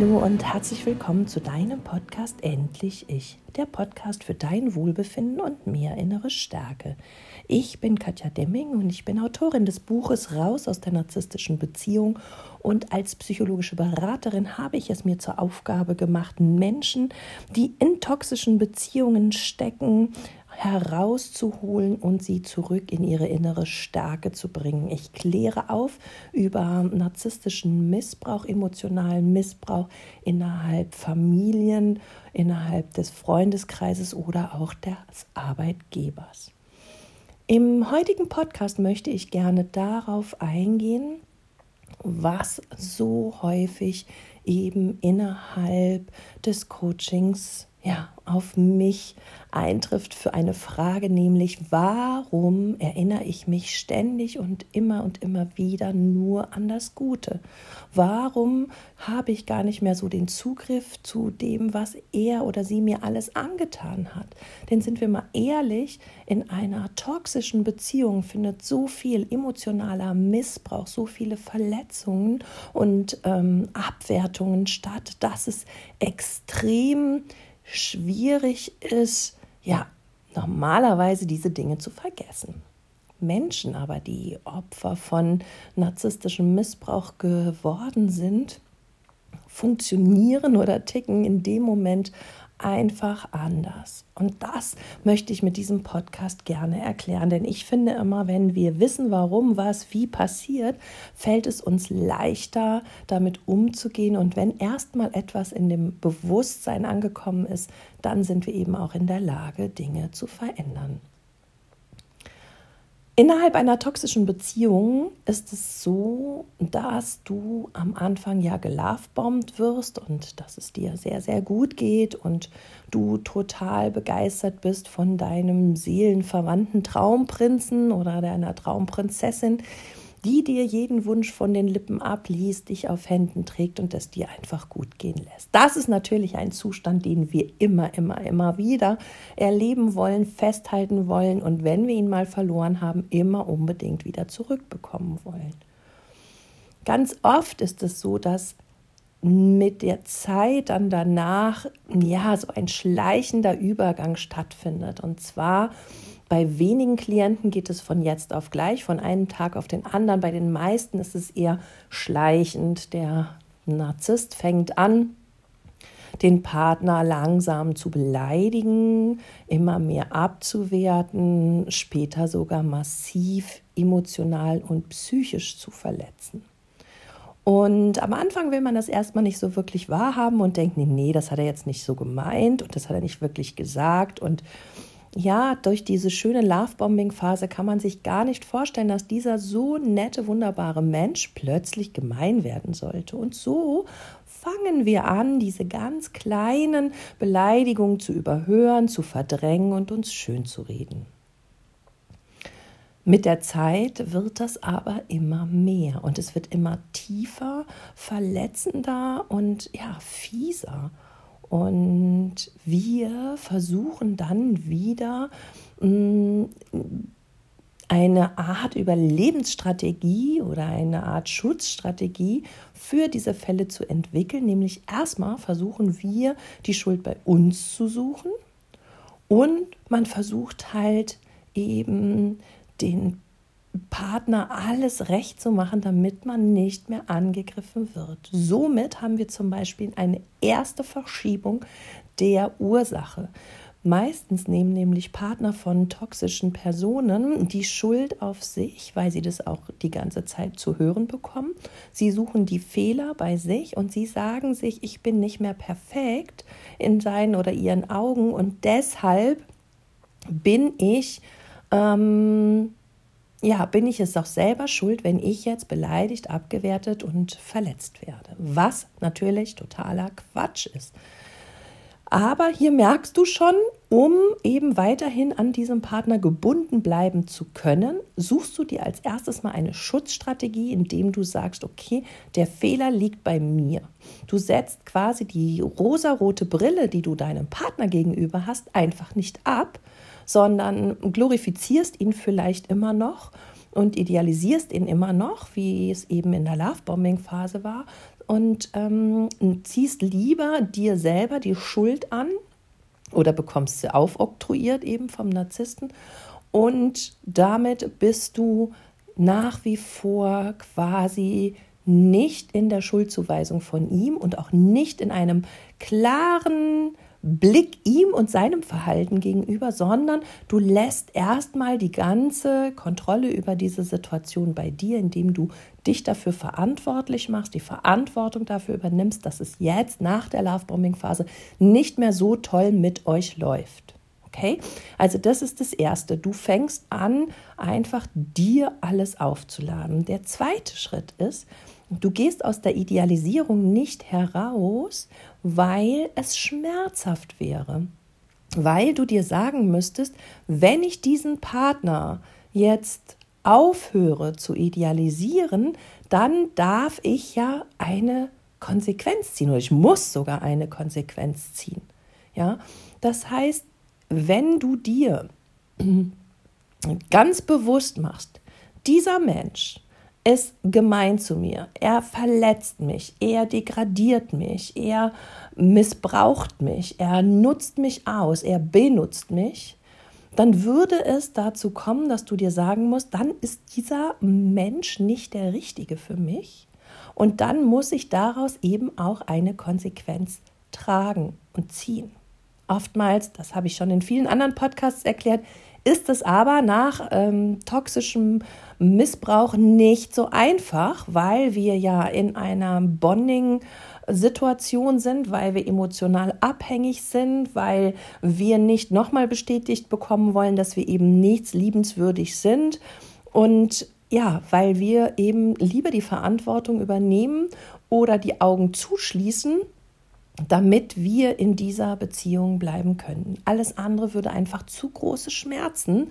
Hallo und herzlich willkommen zu deinem Podcast Endlich Ich, der Podcast für dein Wohlbefinden und mehr innere Stärke. Ich bin Katja Demming und ich bin Autorin des Buches Raus aus der narzisstischen Beziehung und als psychologische Beraterin habe ich es mir zur Aufgabe gemacht, Menschen, die in toxischen Beziehungen stecken, herauszuholen und sie zurück in ihre innere Stärke zu bringen. Ich kläre auf über narzisstischen Missbrauch, emotionalen Missbrauch innerhalb Familien, innerhalb des Freundeskreises oder auch des Arbeitgebers. Im heutigen Podcast möchte ich gerne darauf eingehen, was so häufig eben innerhalb des Coachings ja, auf mich eintrifft für eine Frage, nämlich warum erinnere ich mich ständig und immer und immer wieder nur an das Gute? Warum habe ich gar nicht mehr so den Zugriff zu dem, was er oder sie mir alles angetan hat? Denn sind wir mal ehrlich, in einer toxischen Beziehung findet so viel emotionaler Missbrauch, so viele Verletzungen und ähm, Abwertungen statt, dass es extrem schwierig ist, ja, normalerweise diese Dinge zu vergessen. Menschen aber, die Opfer von narzisstischem Missbrauch geworden sind, funktionieren oder ticken in dem Moment einfach anders. Und das möchte ich mit diesem Podcast gerne erklären, denn ich finde immer, wenn wir wissen, warum was wie passiert, fällt es uns leichter, damit umzugehen. Und wenn erstmal etwas in dem Bewusstsein angekommen ist, dann sind wir eben auch in der Lage, Dinge zu verändern. Innerhalb einer toxischen Beziehung ist es so, dass du am Anfang ja gelovebombt wirst und dass es dir sehr, sehr gut geht und du total begeistert bist von deinem seelenverwandten Traumprinzen oder deiner Traumprinzessin, die dir jeden Wunsch von den Lippen abliest, dich auf Händen trägt und es dir einfach gut gehen lässt. Das ist natürlich ein Zustand, den wir immer, immer, immer wieder erleben wollen, festhalten wollen und wenn wir ihn mal verloren haben, immer unbedingt wieder zurückbekommen wollen. Ganz oft ist es so, dass mit der Zeit dann danach ja so ein schleichender Übergang stattfindet und zwar bei wenigen Klienten geht es von jetzt auf gleich, von einem Tag auf den anderen. Bei den meisten ist es eher schleichend. Der Narzisst fängt an, den Partner langsam zu beleidigen, immer mehr abzuwerten, später sogar massiv emotional und psychisch zu verletzen. Und am Anfang will man das erstmal nicht so wirklich wahrhaben und denkt, nee, nee, das hat er jetzt nicht so gemeint und das hat er nicht wirklich gesagt und ja, durch diese schöne Lovebombing-Phase kann man sich gar nicht vorstellen, dass dieser so nette, wunderbare Mensch plötzlich gemein werden sollte. Und so fangen wir an, diese ganz kleinen Beleidigungen zu überhören, zu verdrängen und uns schön zu reden. Mit der Zeit wird das aber immer mehr und es wird immer tiefer, verletzender und ja, fieser. Und wir versuchen dann wieder mm, eine Art Überlebensstrategie oder eine Art Schutzstrategie für diese Fälle zu entwickeln. Nämlich erstmal versuchen wir, die Schuld bei uns zu suchen und man versucht halt eben den Partner alles recht zu machen, damit man nicht mehr angegriffen wird. Somit haben wir zum Beispiel eine erste Verschiebung der Ursache. Meistens nehmen nämlich Partner von toxischen Personen die Schuld auf sich, weil sie das auch die ganze Zeit zu hören bekommen. Sie suchen die Fehler bei sich und sie sagen sich, ich bin nicht mehr perfekt in seinen oder ihren Augen und deshalb bin ich ähm, ja, bin ich es auch selber schuld, wenn ich jetzt beleidigt, abgewertet und verletzt werde. Was natürlich totaler Quatsch ist. Aber hier merkst du schon, um eben weiterhin an diesem Partner gebunden bleiben zu können, suchst du dir als erstes mal eine Schutzstrategie, indem du sagst, okay, der Fehler liegt bei mir. Du setzt quasi die rosarote Brille, die du deinem Partner gegenüber hast, einfach nicht ab, sondern glorifizierst ihn vielleicht immer noch und idealisierst ihn immer noch, wie es eben in der Lovebombing-Phase war, und ähm, ziehst lieber dir selber die Schuld an oder bekommst sie aufoktroyiert eben vom Narzissten. Und damit bist du nach wie vor quasi nicht in der Schuldzuweisung von ihm und auch nicht in einem klaren Blick ihm und seinem Verhalten gegenüber, sondern du lässt erstmal die ganze Kontrolle über diese Situation bei dir, indem du dich dafür verantwortlich machst, die Verantwortung dafür übernimmst, dass es jetzt nach der Lovebombing-Phase nicht mehr so toll mit euch läuft. Okay? Also das ist das Erste. Du fängst an, einfach dir alles aufzuladen. Der zweite Schritt ist, du gehst aus der Idealisierung nicht heraus, weil es schmerzhaft wäre. Weil du dir sagen müsstest, wenn ich diesen Partner jetzt aufhöre zu idealisieren, dann darf ich ja eine Konsequenz ziehen oder ich muss sogar eine Konsequenz ziehen. Ja, das heißt, wenn du dir ganz bewusst machst, dieser Mensch ist gemein zu mir, er verletzt mich, er degradiert mich, er missbraucht mich, er nutzt mich aus, er benutzt mich, dann würde es dazu kommen, dass du dir sagen musst, dann ist dieser Mensch nicht der Richtige für mich. Und dann muss ich daraus eben auch eine Konsequenz tragen und ziehen. Oftmals, das habe ich schon in vielen anderen Podcasts erklärt, ist es aber nach ähm, toxischem Missbrauch nicht so einfach, weil wir ja in einer Bonding-Situation sind, weil wir emotional abhängig sind, weil wir nicht nochmal bestätigt bekommen wollen, dass wir eben nichts liebenswürdig sind. Und ja, weil wir eben lieber die Verantwortung übernehmen oder die Augen zuschließen damit wir in dieser Beziehung bleiben können. Alles andere würde einfach zu große Schmerzen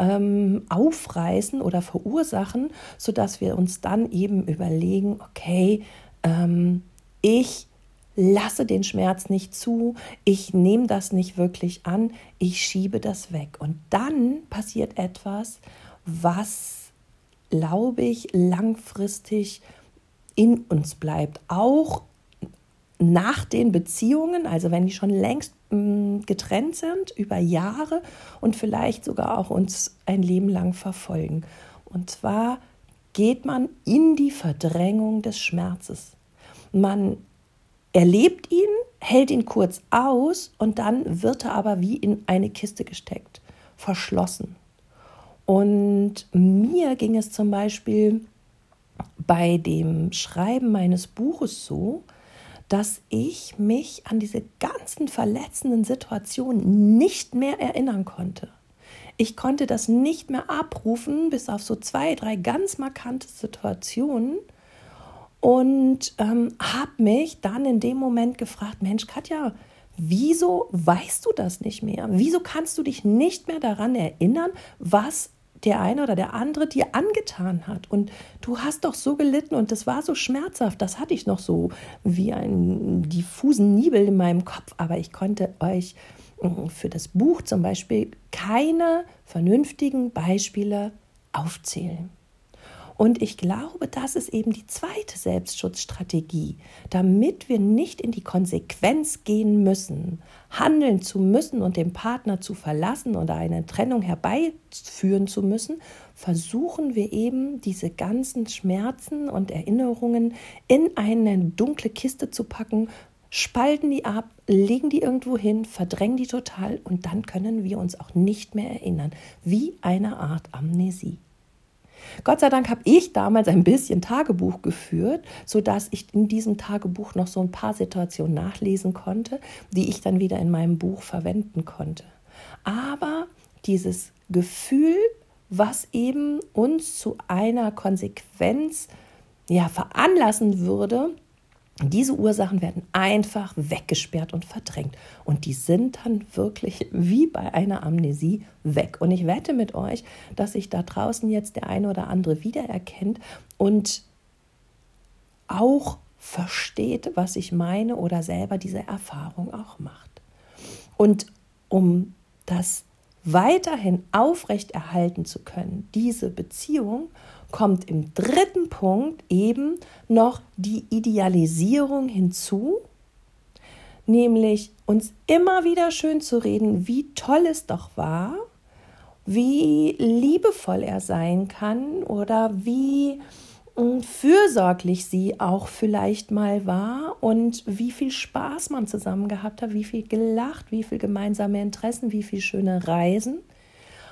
ähm, aufreißen oder verursachen, sodass wir uns dann eben überlegen, okay, ähm, ich lasse den Schmerz nicht zu, ich nehme das nicht wirklich an, ich schiebe das weg. Und dann passiert etwas, was, glaube ich, langfristig in uns bleibt, auch nach den Beziehungen, also wenn die schon längst mm, getrennt sind, über Jahre und vielleicht sogar auch uns ein Leben lang verfolgen. Und zwar geht man in die Verdrängung des Schmerzes. Man erlebt ihn, hält ihn kurz aus und dann wird er aber wie in eine Kiste gesteckt, verschlossen. Und mir ging es zum Beispiel bei dem Schreiben meines Buches so, dass ich mich an diese ganzen verletzenden Situationen nicht mehr erinnern konnte. Ich konnte das nicht mehr abrufen, bis auf so zwei, drei ganz markante Situationen und ähm, habe mich dann in dem Moment gefragt, Mensch, Katja, wieso weißt du das nicht mehr? Wieso kannst du dich nicht mehr daran erinnern, was der eine oder der andere dir angetan hat. Und du hast doch so gelitten und das war so schmerzhaft. Das hatte ich noch so wie einen diffusen Nibel in meinem Kopf. Aber ich konnte euch mm, für das Buch zum Beispiel keine vernünftigen Beispiele aufzählen. Und ich glaube, das ist eben die zweite Selbstschutzstrategie, damit wir nicht in die Konsequenz gehen müssen, handeln zu müssen und den Partner zu verlassen oder eine Trennung herbeiführen zu müssen, versuchen wir eben diese ganzen Schmerzen und Erinnerungen in eine dunkle Kiste zu packen, spalten die ab, legen die irgendwo hin, verdrängen die total und dann können wir uns auch nicht mehr erinnern, wie eine Art Amnesie. Gott sei Dank habe ich damals ein bisschen Tagebuch geführt, sodass ich in diesem Tagebuch noch so ein paar Situationen nachlesen konnte, die ich dann wieder in meinem Buch verwenden konnte. Aber dieses Gefühl, was eben uns zu einer Konsequenz ja, veranlassen würde, diese Ursachen werden einfach weggesperrt und verdrängt. Und die sind dann wirklich wie bei einer Amnesie weg. Und ich wette mit euch, dass sich da draußen jetzt der eine oder andere wiedererkennt und auch versteht, was ich meine oder selber diese Erfahrung auch macht. Und um das weiterhin aufrechterhalten zu können, diese Beziehung, kommt im dritten Punkt eben noch die Idealisierung hinzu, nämlich uns immer wieder schön zu reden, wie toll es doch war, wie liebevoll er sein kann oder wie hm, fürsorglich sie auch vielleicht mal war und wie viel Spaß man zusammen gehabt hat, wie viel gelacht, wie viel gemeinsame Interessen, wie viel schöne Reisen.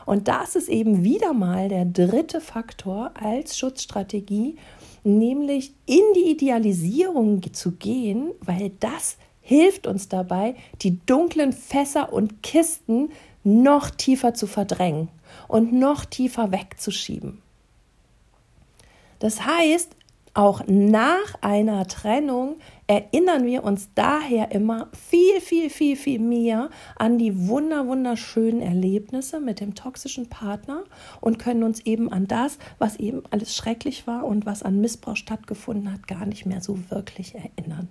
Und das ist eben wieder mal der dritte Faktor als Schutzstrategie, nämlich in die Idealisierung zu gehen, weil das hilft uns dabei, die dunklen Fässer und Kisten noch tiefer zu verdrängen und noch tiefer wegzuschieben. Das heißt, auch nach einer Trennung erinnern wir uns daher immer viel, viel, viel, viel mehr an die wunder, wunderschönen Erlebnisse mit dem toxischen Partner und können uns eben an das, was eben alles schrecklich war und was an Missbrauch stattgefunden hat, gar nicht mehr so wirklich erinnern.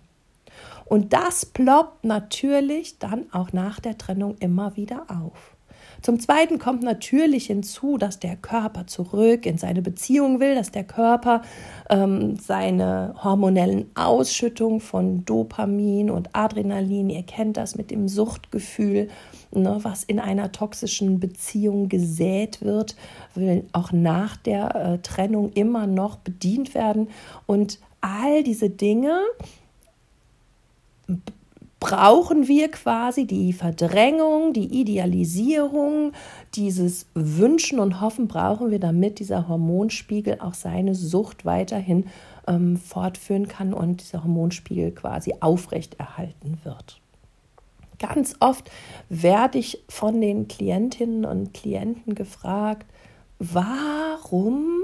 Und das ploppt natürlich dann auch nach der Trennung immer wieder auf. Zum Zweiten kommt natürlich hinzu, dass der Körper zurück in seine Beziehung will, dass der Körper ähm, seine hormonellen Ausschüttungen von Dopamin und Adrenalin, ihr kennt das mit dem Suchtgefühl, ne, was in einer toxischen Beziehung gesät wird, will auch nach der äh, Trennung immer noch bedient werden. Und all diese Dinge brauchen wir quasi die Verdrängung, die Idealisierung, dieses Wünschen und Hoffen brauchen wir, damit dieser Hormonspiegel auch seine Sucht weiterhin ähm, fortführen kann und dieser Hormonspiegel quasi aufrechterhalten wird. Ganz oft werde ich von den Klientinnen und Klienten gefragt, warum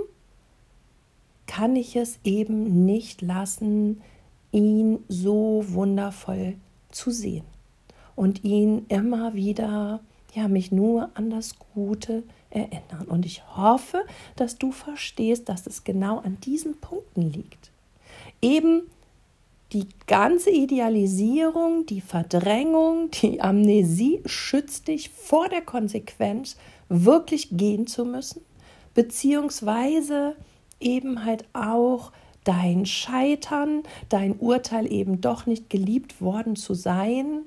kann ich es eben nicht lassen, ihn so wundervoll zu sehen und ihn immer wieder, ja, mich nur an das Gute erinnern. Und ich hoffe, dass du verstehst, dass es genau an diesen Punkten liegt. Eben die ganze Idealisierung, die Verdrängung, die Amnesie schützt dich vor der Konsequenz, wirklich gehen zu müssen, beziehungsweise eben halt auch dein Scheitern, dein Urteil eben doch nicht geliebt worden zu sein,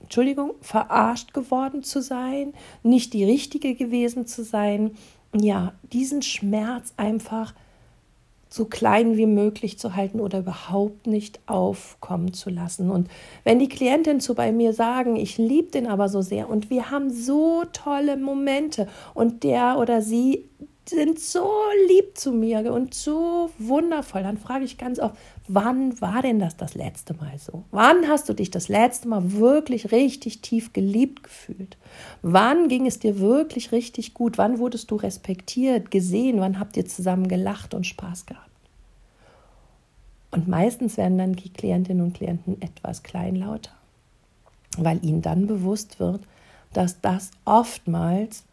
Entschuldigung, verarscht geworden zu sein, nicht die richtige gewesen zu sein, ja, diesen Schmerz einfach so klein wie möglich zu halten oder überhaupt nicht aufkommen zu lassen. Und wenn die Klientin zu bei mir sagen, ich liebe den aber so sehr und wir haben so tolle Momente und der oder sie sind so lieb zu mir und so wundervoll. Dann frage ich ganz oft, wann war denn das das letzte Mal so? Wann hast du dich das letzte Mal wirklich richtig tief geliebt gefühlt? Wann ging es dir wirklich richtig gut? Wann wurdest du respektiert, gesehen? Wann habt ihr zusammen gelacht und Spaß gehabt? Und meistens werden dann die Klientinnen und Klienten etwas kleinlauter, weil ihnen dann bewusst wird, dass das oftmals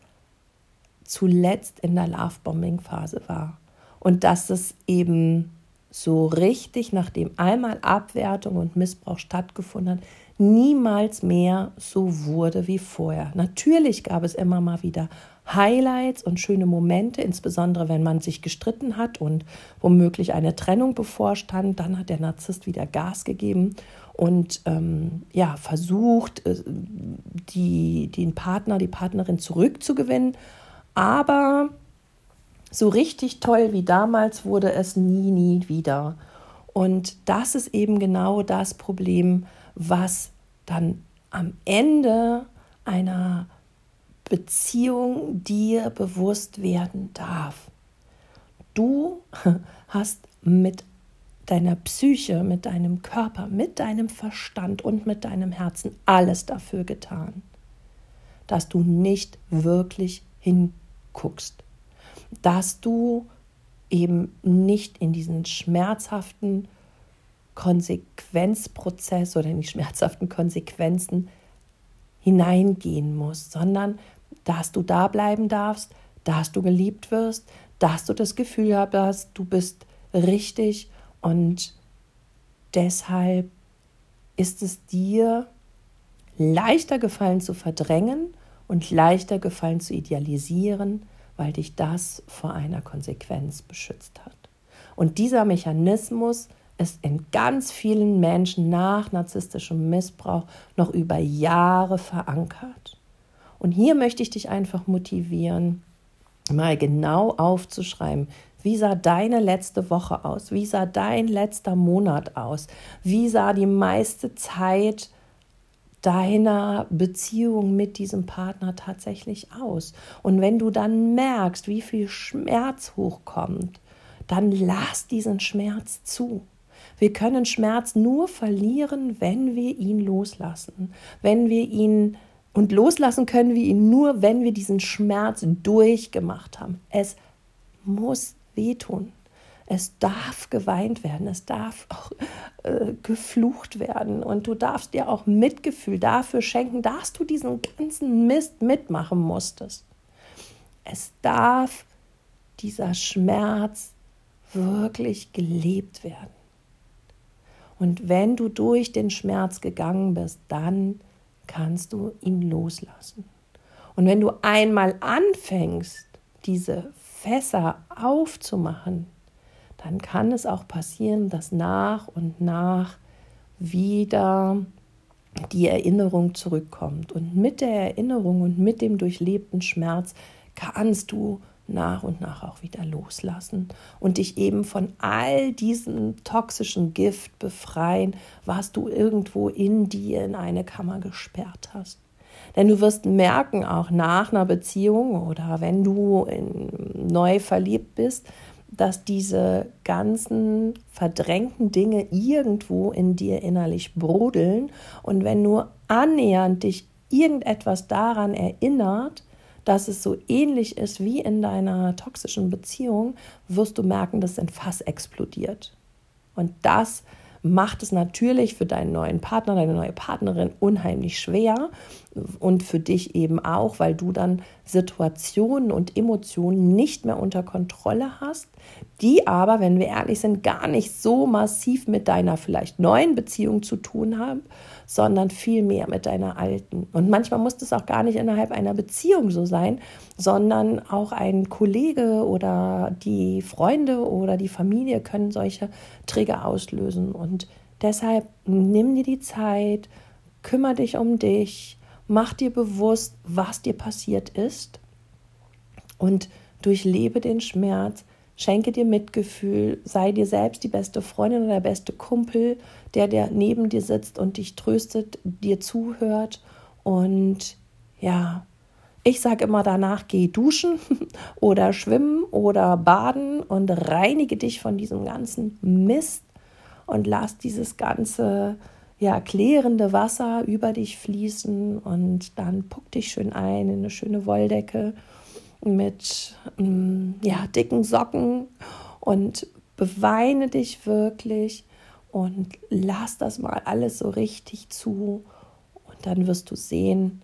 zuletzt in der Lovebombing-Phase war. Und dass es eben so richtig, nachdem einmal Abwertung und Missbrauch stattgefunden hat, niemals mehr so wurde wie vorher. Natürlich gab es immer mal wieder Highlights und schöne Momente, insbesondere wenn man sich gestritten hat und womöglich eine Trennung bevorstand. Dann hat der Narzisst wieder Gas gegeben und ähm, ja, versucht, äh, die, den Partner, die Partnerin zurückzugewinnen. Aber so richtig toll wie damals wurde es nie, nie wieder. Und das ist eben genau das Problem, was dann am Ende einer Beziehung dir bewusst werden darf. Du hast mit deiner Psyche, mit deinem Körper, mit deinem Verstand und mit deinem Herzen alles dafür getan, dass du nicht wirklich hin guckst, dass du eben nicht in diesen schmerzhaften Konsequenzprozess oder in die schmerzhaften Konsequenzen hineingehen musst, sondern dass du da bleiben darfst, dass du geliebt wirst, dass du das Gefühl hast, du bist richtig und deshalb ist es dir leichter gefallen zu verdrängen und leichter gefallen zu idealisieren, weil dich das vor einer Konsequenz beschützt hat. Und dieser Mechanismus ist in ganz vielen Menschen nach narzisstischem Missbrauch noch über Jahre verankert. Und hier möchte ich dich einfach motivieren, mal genau aufzuschreiben, wie sah deine letzte Woche aus? Wie sah dein letzter Monat aus? Wie sah die meiste Zeit deiner Beziehung mit diesem Partner tatsächlich aus? Und wenn du dann merkst, wie viel Schmerz hochkommt, dann lass diesen Schmerz zu. Wir können Schmerz nur verlieren, wenn wir ihn loslassen, wenn wir ihn und loslassen können wir ihn nur, wenn wir diesen Schmerz durchgemacht haben. Es muss wehtun. Es darf geweint werden, es darf auch äh, geflucht werden und du darfst dir auch Mitgefühl dafür schenken, dass du diesen ganzen Mist mitmachen musstest. Es darf dieser Schmerz wirklich gelebt werden. Und wenn du durch den Schmerz gegangen bist, dann kannst du ihn loslassen. Und wenn du einmal anfängst, diese Fässer aufzumachen, dann kann es auch passieren, dass nach und nach wieder die Erinnerung zurückkommt. Und mit der Erinnerung und mit dem durchlebten Schmerz kannst du nach und nach auch wieder loslassen und dich eben von all diesem toxischen Gift befreien, was du irgendwo in dir in eine Kammer gesperrt hast. Denn du wirst merken, auch nach einer Beziehung oder wenn du neu verliebt bist, dass diese ganzen verdrängten Dinge irgendwo in dir innerlich brodeln. Und wenn nur annähernd dich irgendetwas daran erinnert, dass es so ähnlich ist wie in deiner toxischen Beziehung, wirst du merken, dass ein Fass explodiert. Und das macht es natürlich für deinen neuen Partner, deine neue Partnerin unheimlich schwer und für dich eben auch, weil du dann Situationen und Emotionen nicht mehr unter Kontrolle hast, die aber, wenn wir ehrlich sind, gar nicht so massiv mit deiner vielleicht neuen Beziehung zu tun haben, sondern viel mehr mit deiner alten. Und manchmal muss das auch gar nicht innerhalb einer Beziehung so sein, sondern auch ein Kollege oder die Freunde oder die Familie können solche Trigger auslösen. Und deshalb nimm dir die Zeit, kümmere dich um dich, mach dir bewusst, was dir passiert ist und durchlebe den Schmerz, Schenke dir Mitgefühl, sei dir selbst die beste Freundin oder der beste Kumpel, der, der neben dir sitzt und dich tröstet, dir zuhört. Und ja, ich sage immer danach, geh duschen oder schwimmen oder baden und reinige dich von diesem ganzen Mist und lass dieses ganze ja, klärende Wasser über dich fließen und dann puck dich schön ein in eine schöne Wolldecke mit mm, ja, dicken Socken und beweine dich wirklich und lass das mal alles so richtig zu. Und dann wirst du sehen,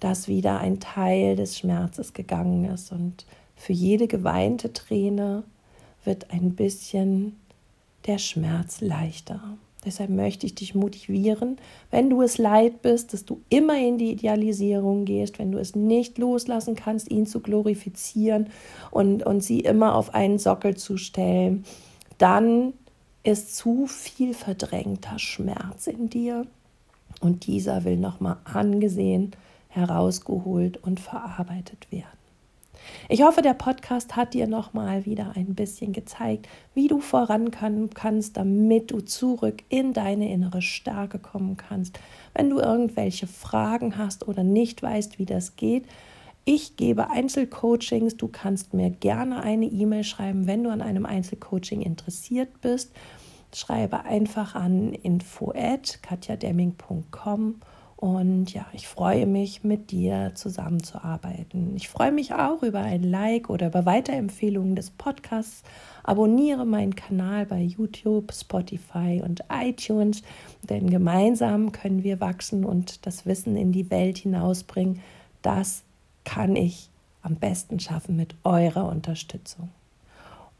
dass wieder ein Teil des Schmerzes gegangen ist. Und für jede geweinte Träne wird ein bisschen der Schmerz leichter. Deshalb möchte ich dich motivieren, wenn du es leid bist, dass du immer in die Idealisierung gehst, wenn du es nicht loslassen kannst, ihn zu glorifizieren und, und sie immer auf einen Sockel zu stellen, dann ist zu viel verdrängter Schmerz in dir und dieser will nochmal angesehen, herausgeholt und verarbeitet werden. Ich hoffe, der Podcast hat dir nochmal wieder ein bisschen gezeigt, wie du voran kannst, damit du zurück in deine innere Stärke kommen kannst. Wenn du irgendwelche Fragen hast oder nicht weißt, wie das geht, ich gebe Einzelcoachings. Du kannst mir gerne eine E-Mail schreiben, wenn du an einem Einzelcoaching interessiert bist. Schreibe einfach an info@katjademming.com und ja, ich freue mich, mit dir zusammenzuarbeiten. Ich freue mich auch über ein Like oder über Weiterempfehlungen des Podcasts. Abonniere meinen Kanal bei YouTube, Spotify und iTunes, denn gemeinsam können wir wachsen und das Wissen in die Welt hinausbringen. Das kann ich am besten schaffen mit eurer Unterstützung.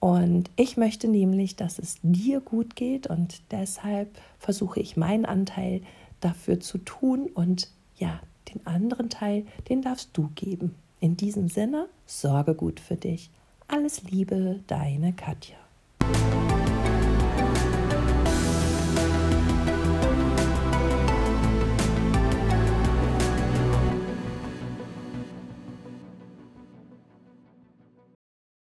Und ich möchte nämlich, dass es dir gut geht und deshalb versuche ich meinen Anteil dafür zu tun und ja, Den anderen Teil, den darfst du geben. In diesem Sinne, sorge gut für dich. Alles Liebe, deine Katja.